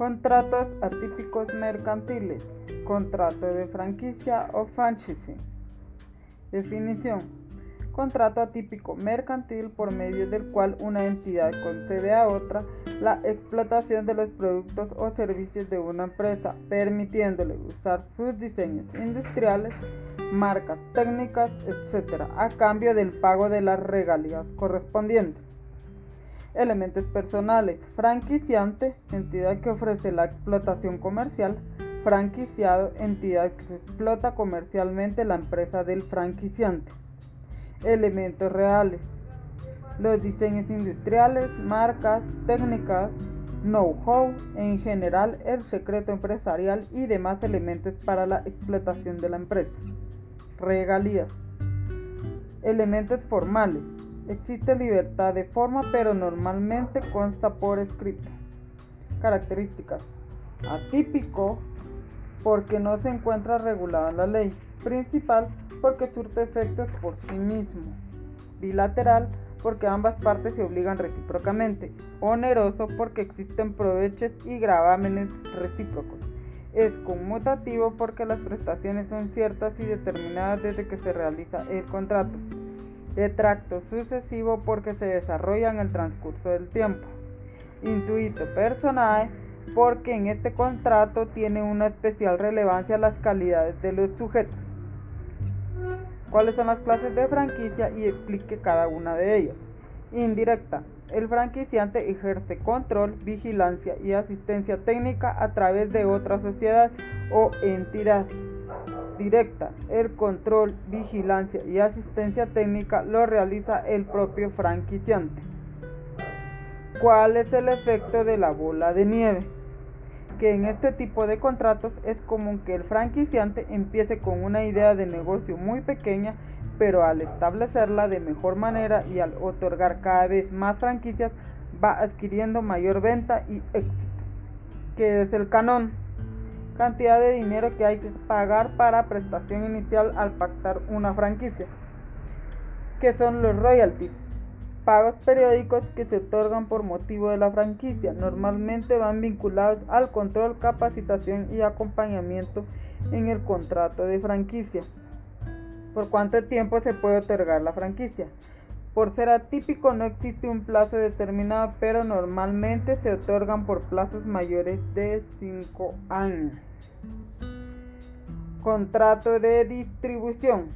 Contratos atípicos mercantiles. Contrato de franquicia o franchise. Definición. Contrato atípico mercantil por medio del cual una entidad concede a otra la explotación de los productos o servicios de una empresa, permitiéndole usar sus diseños industriales, marcas, técnicas, etc., a cambio del pago de las regalías correspondientes. Elementos personales. Franquiciante, entidad que ofrece la explotación comercial. Franquiciado, entidad que explota comercialmente la empresa del franquiciante. Elementos reales. Los diseños industriales, marcas, técnicas, know-how, en general el secreto empresarial y demás elementos para la explotación de la empresa. Regalías. Elementos formales Existe libertad de forma, pero normalmente consta por escrito. Características. Atípico porque no se encuentra regulado en la ley. Principal porque surte efectos por sí mismo. Bilateral porque ambas partes se obligan recíprocamente. Oneroso porque existen provechos y gravámenes recíprocos. Es conmutativo porque las prestaciones son ciertas y determinadas desde que se realiza el contrato de tracto sucesivo porque se desarrolla en el transcurso del tiempo. Intuito personal porque en este contrato tiene una especial relevancia las calidades de los sujetos. ¿Cuáles son las clases de franquicia? Y explique cada una de ellas. Indirecta. El franquiciante ejerce control, vigilancia y asistencia técnica a través de otra sociedad o entidad directa. El control, vigilancia y asistencia técnica lo realiza el propio franquiciante. ¿Cuál es el efecto de la bola de nieve? Que en este tipo de contratos es común que el franquiciante empiece con una idea de negocio muy pequeña, pero al establecerla de mejor manera y al otorgar cada vez más franquicias, va adquiriendo mayor venta y éxito. ¿Qué es el canón? Cantidad de dinero que hay que pagar para prestación inicial al pactar una franquicia, que son los royalties, pagos periódicos que se otorgan por motivo de la franquicia. Normalmente van vinculados al control, capacitación y acompañamiento en el contrato de franquicia. ¿Por cuánto tiempo se puede otorgar la franquicia? Por ser atípico no existe un plazo determinado, pero normalmente se otorgan por plazos mayores de 5 años. Contrato de distribución.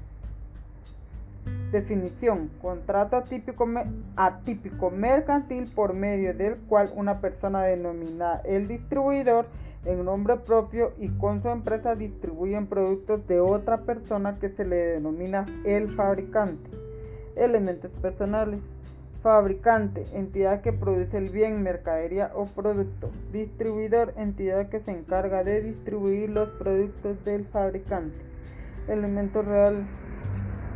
Definición. Contrato atípico, mercantil por medio del cual una persona denomina el distribuidor en nombre propio y con su empresa distribuyen productos de otra persona que se le denomina el fabricante. Elementos personales. Fabricante, entidad que produce el bien, mercadería o producto. Distribuidor, entidad que se encarga de distribuir los productos del fabricante. Elementos reales,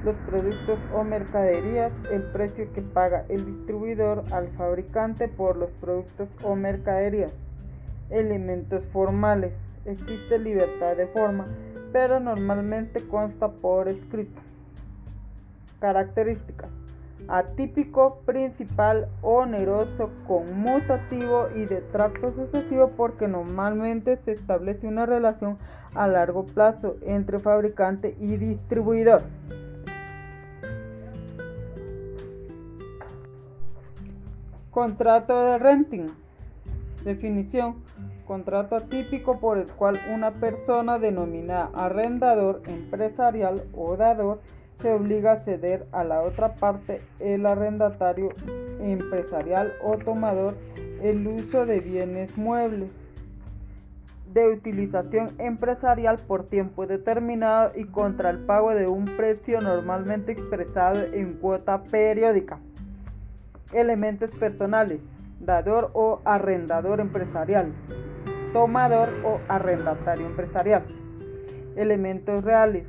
los productos o mercaderías, el precio que paga el distribuidor al fabricante por los productos o mercaderías. Elementos formales, existe libertad de forma, pero normalmente consta por escrito. Características. Atípico, principal, oneroso, conmutativo y de tracto sucesivo porque normalmente se establece una relación a largo plazo entre fabricante y distribuidor. Contrato de renting. Definición. Contrato atípico por el cual una persona denominada arrendador empresarial o dador se obliga a ceder a la otra parte, el arrendatario empresarial o tomador, el uso de bienes muebles de utilización empresarial por tiempo determinado y contra el pago de un precio normalmente expresado en cuota periódica. Elementos personales, dador o arrendador empresarial, tomador o arrendatario empresarial. Elementos reales,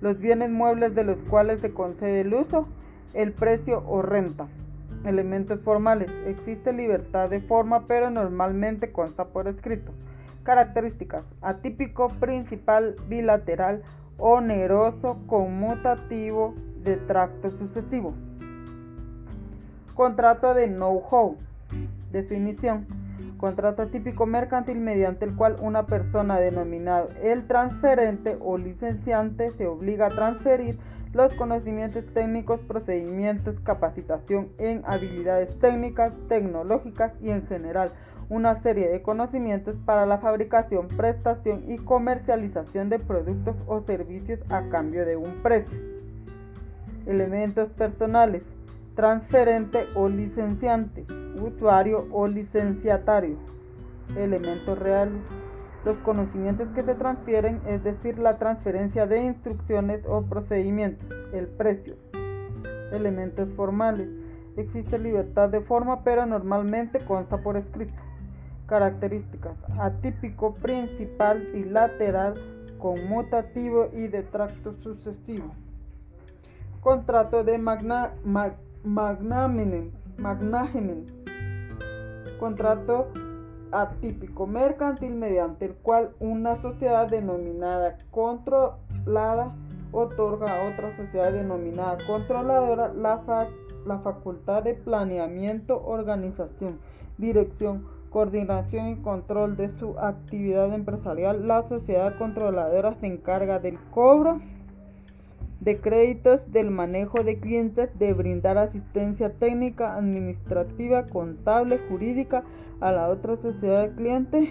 los bienes muebles de los cuales se concede el uso, el precio o renta. Elementos formales. Existe libertad de forma, pero normalmente consta por escrito. Características. Atípico, principal, bilateral, oneroso, conmutativo, de tracto sucesivo. Contrato de know-how. Definición. Contrato típico mercantil mediante el cual una persona denominada el transferente o licenciante se obliga a transferir los conocimientos técnicos, procedimientos, capacitación en habilidades técnicas, tecnológicas y en general una serie de conocimientos para la fabricación, prestación y comercialización de productos o servicios a cambio de un precio. Elementos personales, transferente o licenciante, usuario o licenciatario. Elementos reales, los conocimientos que se transfieren, es decir, la transferencia de instrucciones o procedimientos, el precio. Elementos formales, existe libertad de forma, pero normalmente consta por escrito. Características: atípico, principal, bilateral, conmutativo y de tracto sucesivo. Contrato de magna, Contrato atípico mercantil mediante el cual una sociedad denominada controlada otorga a otra sociedad denominada controladora la, la facultad de planeamiento, organización, dirección, coordinación y control de su actividad empresarial, la sociedad controladora se encarga del cobro de créditos, del manejo de clientes, de brindar asistencia técnica, administrativa, contable, jurídica a la otra sociedad de clientes,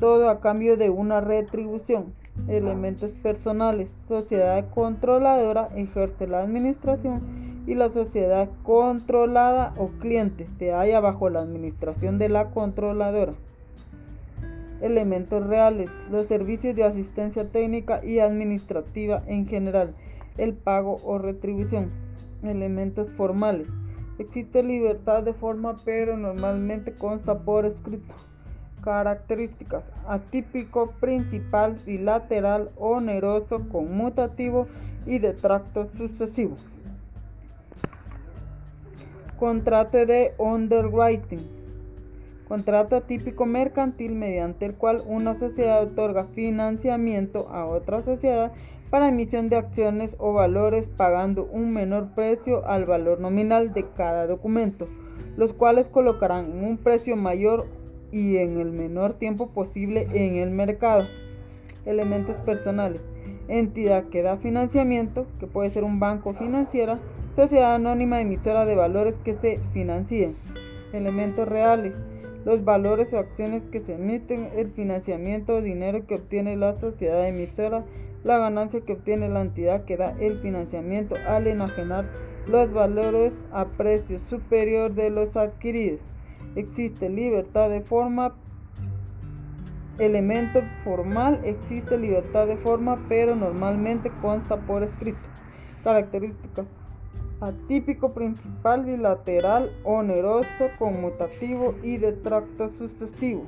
todo a cambio de una retribución. Elementos personales, sociedad controladora ejerce la administración y la sociedad controlada o cliente se halla bajo la administración de la controladora. Elementos reales, los servicios de asistencia técnica y administrativa en general, el pago o retribución. Elementos formales, existe libertad de forma pero normalmente consta por escrito. Características, atípico, principal, bilateral, oneroso, conmutativo y de tracto sucesivo. Contrato de underwriting. Contrato típico mercantil mediante el cual una sociedad otorga financiamiento a otra sociedad para emisión de acciones o valores pagando un menor precio al valor nominal de cada documento, los cuales colocarán en un precio mayor y en el menor tiempo posible en el mercado. Elementos personales. Entidad que da financiamiento, que puede ser un banco financiera, Sociedad anónima emisora de valores que se financien. Elementos reales. Los valores o acciones que se emiten, el financiamiento o dinero que obtiene la sociedad emisora, la ganancia que obtiene la entidad que da el financiamiento al enajenar los valores a precio superior de los adquiridos. Existe libertad de forma, elemento formal, existe libertad de forma, pero normalmente consta por escrito. Características atípico principal bilateral, oneroso, conmutativo y de tracto sucesivo.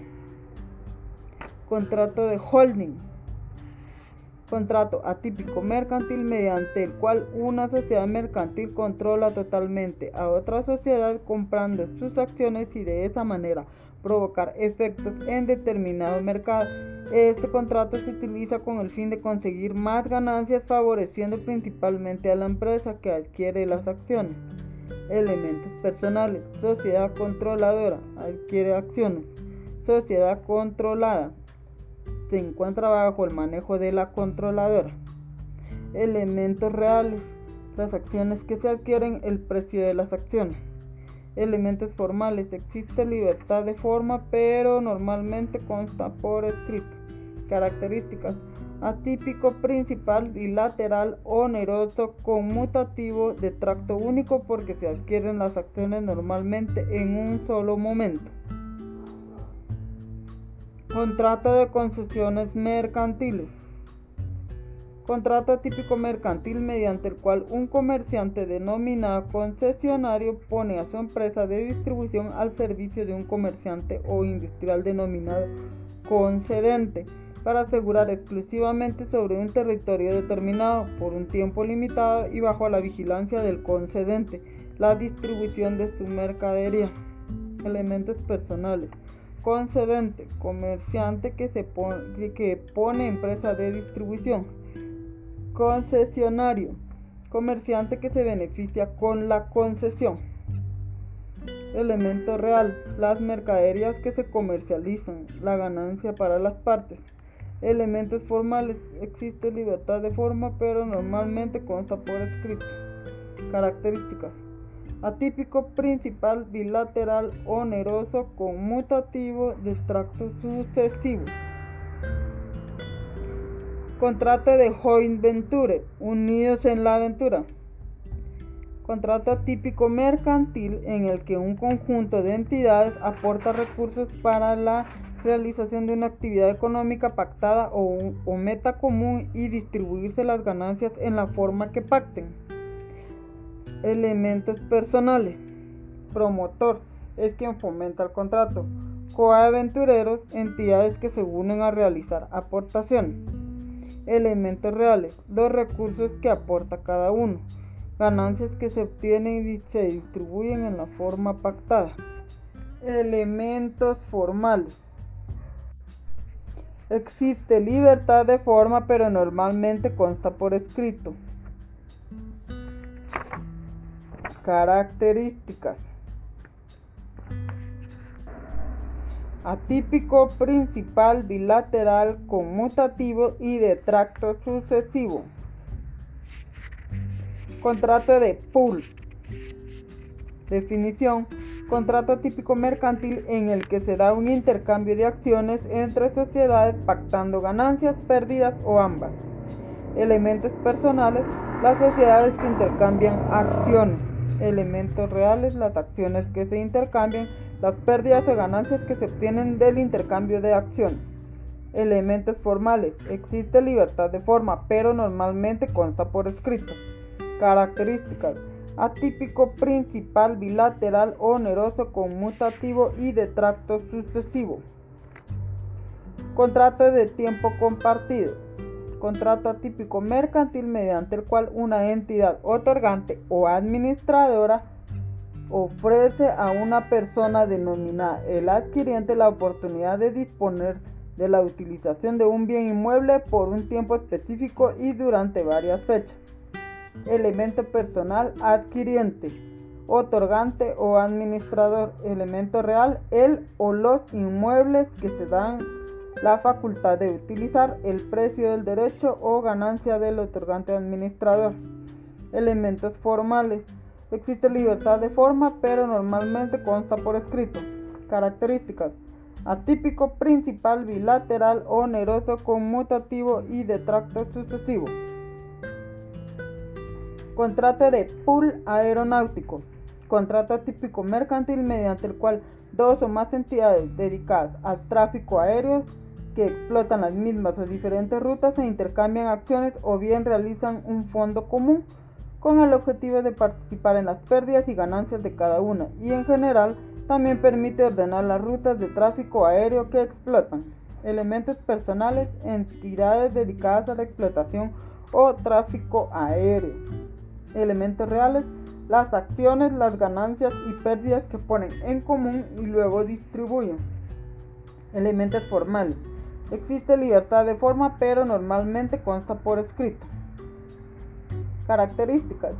Contrato de holding. Contrato atípico mercantil mediante el cual una sociedad mercantil controla totalmente a otra sociedad comprando sus acciones y de esa manera provocar efectos en determinado mercado. Este contrato se utiliza con el fin de conseguir más ganancias favoreciendo principalmente a la empresa que adquiere las acciones. Elementos personales. Sociedad controladora. Adquiere acciones. Sociedad controlada. Se encuentra bajo el manejo de la controladora. Elementos reales. Las acciones que se adquieren, el precio de las acciones elementos formales. Existe libertad de forma, pero normalmente consta por escrito. Características. Atípico, principal, bilateral, oneroso, conmutativo, de tracto único porque se adquieren las acciones normalmente en un solo momento. Contrato de concesiones mercantiles. Contrato típico mercantil mediante el cual un comerciante denominado concesionario pone a su empresa de distribución al servicio de un comerciante o industrial denominado concedente para asegurar exclusivamente sobre un territorio determinado por un tiempo limitado y bajo la vigilancia del concedente la distribución de su mercadería. Elementos personales. Concedente, comerciante que, se pone, que pone empresa de distribución Concesionario. Comerciante que se beneficia con la concesión. Elemento real. Las mercaderías que se comercializan. La ganancia para las partes. Elementos formales. Existe libertad de forma, pero normalmente consta por escrito. Características. Atípico principal bilateral oneroso conmutativo de extracto sucesivo. Contrato de joint venture, unidos en la aventura. Contrato atípico mercantil en el que un conjunto de entidades aporta recursos para la realización de una actividad económica pactada o, o, meta común y distribuirse las ganancias en la forma que pacten. Elementos personales. Promotor es quien fomenta el contrato. Coaventureros, entidades que se unen a realizar aportaciones. Elementos reales, los recursos que aporta cada uno. Ganancias que se obtienen y se distribuyen en la forma pactada. Elementos formales Existe libertad de forma, pero normalmente consta por escrito. Características. Atípico principal bilateral conmutativo y de tracto sucesivo. Contrato de pool. Definición contrato típico mercantil en el que se da un intercambio de acciones entre sociedades pactando ganancias, pérdidas o ambas. Elementos personales, las sociedades que intercambian acciones. Elementos reales, las acciones que se intercambian, las pérdidas o ganancias que se obtienen del intercambio de acciones. Elementos formales, existe libertad de forma, pero normalmente consta por escrito. Características atípico principal bilateral oneroso conmutativo y de tracto sucesivo. Contrato de tiempo compartido. Contrato atípico mercantil mediante el cual una entidad otorgante o administradora ofrece a una persona denominada el adquiriente la oportunidad de disponer de la utilización de un bien inmueble por un tiempo específico y durante varias fechas. Elemento personal adquiriente, otorgante o administrador, elemento real, el o los inmuebles que se dan la facultad de utilizar el precio del derecho o ganancia del otorgante administrador. Elementos formales. Existe libertad de forma, pero normalmente consta por escrito. Características. Atípico principal bilateral oneroso conmutativo y de tracto sucesivo. Contrato de pool aeronáutico. Contrato típico mercantil mediante el cual dos o más entidades dedicadas al tráfico aéreo que explotan las mismas o diferentes rutas se intercambian acciones o bien realizan un fondo común con el objetivo de participar en las pérdidas y ganancias de cada una y en general también permite ordenar las rutas de tráfico aéreo que explotan. Elementos personales, entidades dedicadas a la explotación o tráfico aéreo elementos reales, las acciones, las ganancias y pérdidas que ponen en común y luego distribuyen. Elementos formales. Existe libertad de forma, pero normalmente consta por escrito. Características.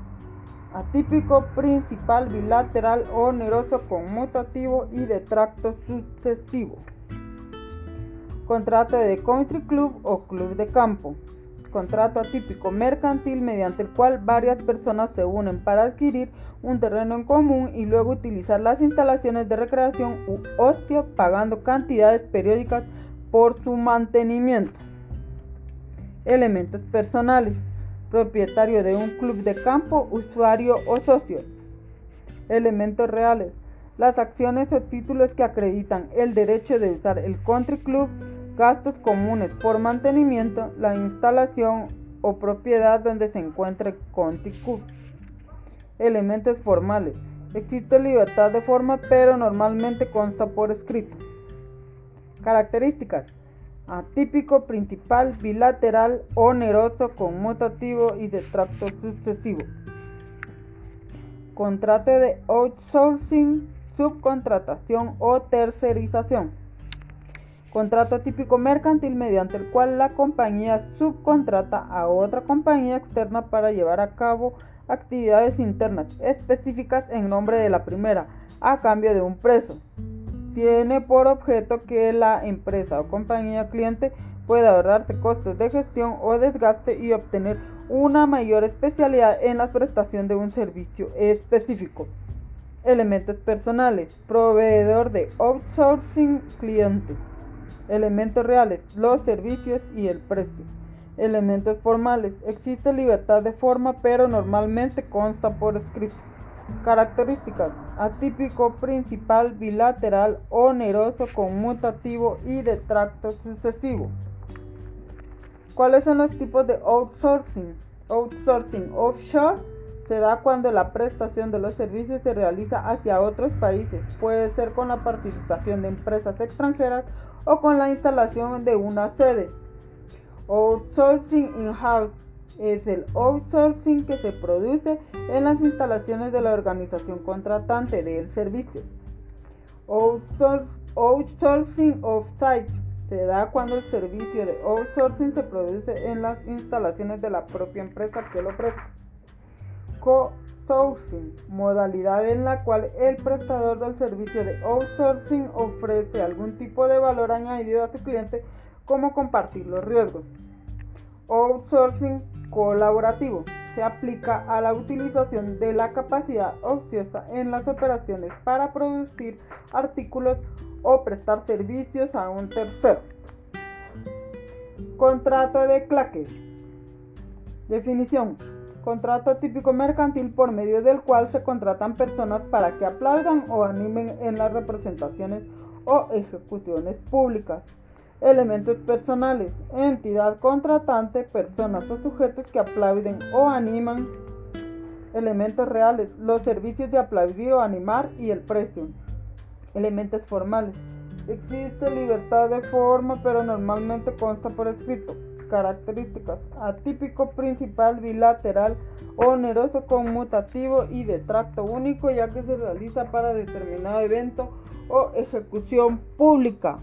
Atípico, principal, bilateral, oneroso, conmutativo y de tracto sucesivo. Contrato de country club o club de campo contrato atípico mercantil mediante el cual varias personas se unen para adquirir un terreno en común y luego utilizar las instalaciones de recreación u ocio pagando cantidades periódicas por su mantenimiento. Elementos personales. Propietario de un club de campo, usuario o socio. Elementos reales. Las acciones o títulos que acreditan el derecho de usar el country club gastos comunes por mantenimiento, la instalación o propiedad donde se encuentre Conticub. Elementos formales. Existe libertad de forma, pero normalmente consta por escrito. Características. Atípico, principal, bilateral, oneroso, conmutativo y de tracto sucesivo. Contrato de outsourcing, subcontratación o tercerización. Contrato típico mercantil mediante el cual la compañía subcontrata a otra compañía externa para llevar a cabo actividades internas específicas en nombre de la primera a cambio de un precio. Tiene por objeto que la empresa o compañía cliente pueda ahorrarse costos de gestión o desgaste y obtener una mayor especialidad en la prestación de un servicio específico. Elementos personales, proveedor de outsourcing cliente. Elementos reales, los servicios y el precio. Elementos formales, existe libertad de forma pero normalmente consta por escrito. Características, atípico, principal, bilateral, oneroso, conmutativo y de tracto sucesivo. ¿Cuáles son los tipos de outsourcing? Outsourcing offshore se da cuando la prestación de los servicios se realiza hacia otros países. Puede ser con la participación de empresas extranjeras o con la instalación de una sede. Outsourcing in-house es el outsourcing que se produce en las instalaciones de la organización contratante del servicio. Outsourcing off-site se da cuando el servicio de outsourcing se produce en las instalaciones de la propia empresa que lo presta. Co-sourcing, modalidad en la cual el prestador del servicio de outsourcing ofrece algún tipo de valor añadido a su cliente como compartir los riesgos. Outsourcing colaborativo se aplica a la utilización de la capacidad ociosa en las operaciones para producir artículos o prestar servicios a un tercero. Contrato de claque. Definición. Contrato típico mercantil por medio del cual se contratan personas para que aplaudan o animen en las representaciones o ejecuciones públicas. Elementos personales. Entidad contratante, personas o sujetos que aplauden o animan. Elementos reales. Los servicios de aplaudir o animar y el precio. Elementos formales. Existe libertad de forma, pero normalmente consta por escrito. Características. Atípico principal, bilateral, oneroso, conmutativo y de tracto único, ya que se realiza para determinado evento o ejecución pública.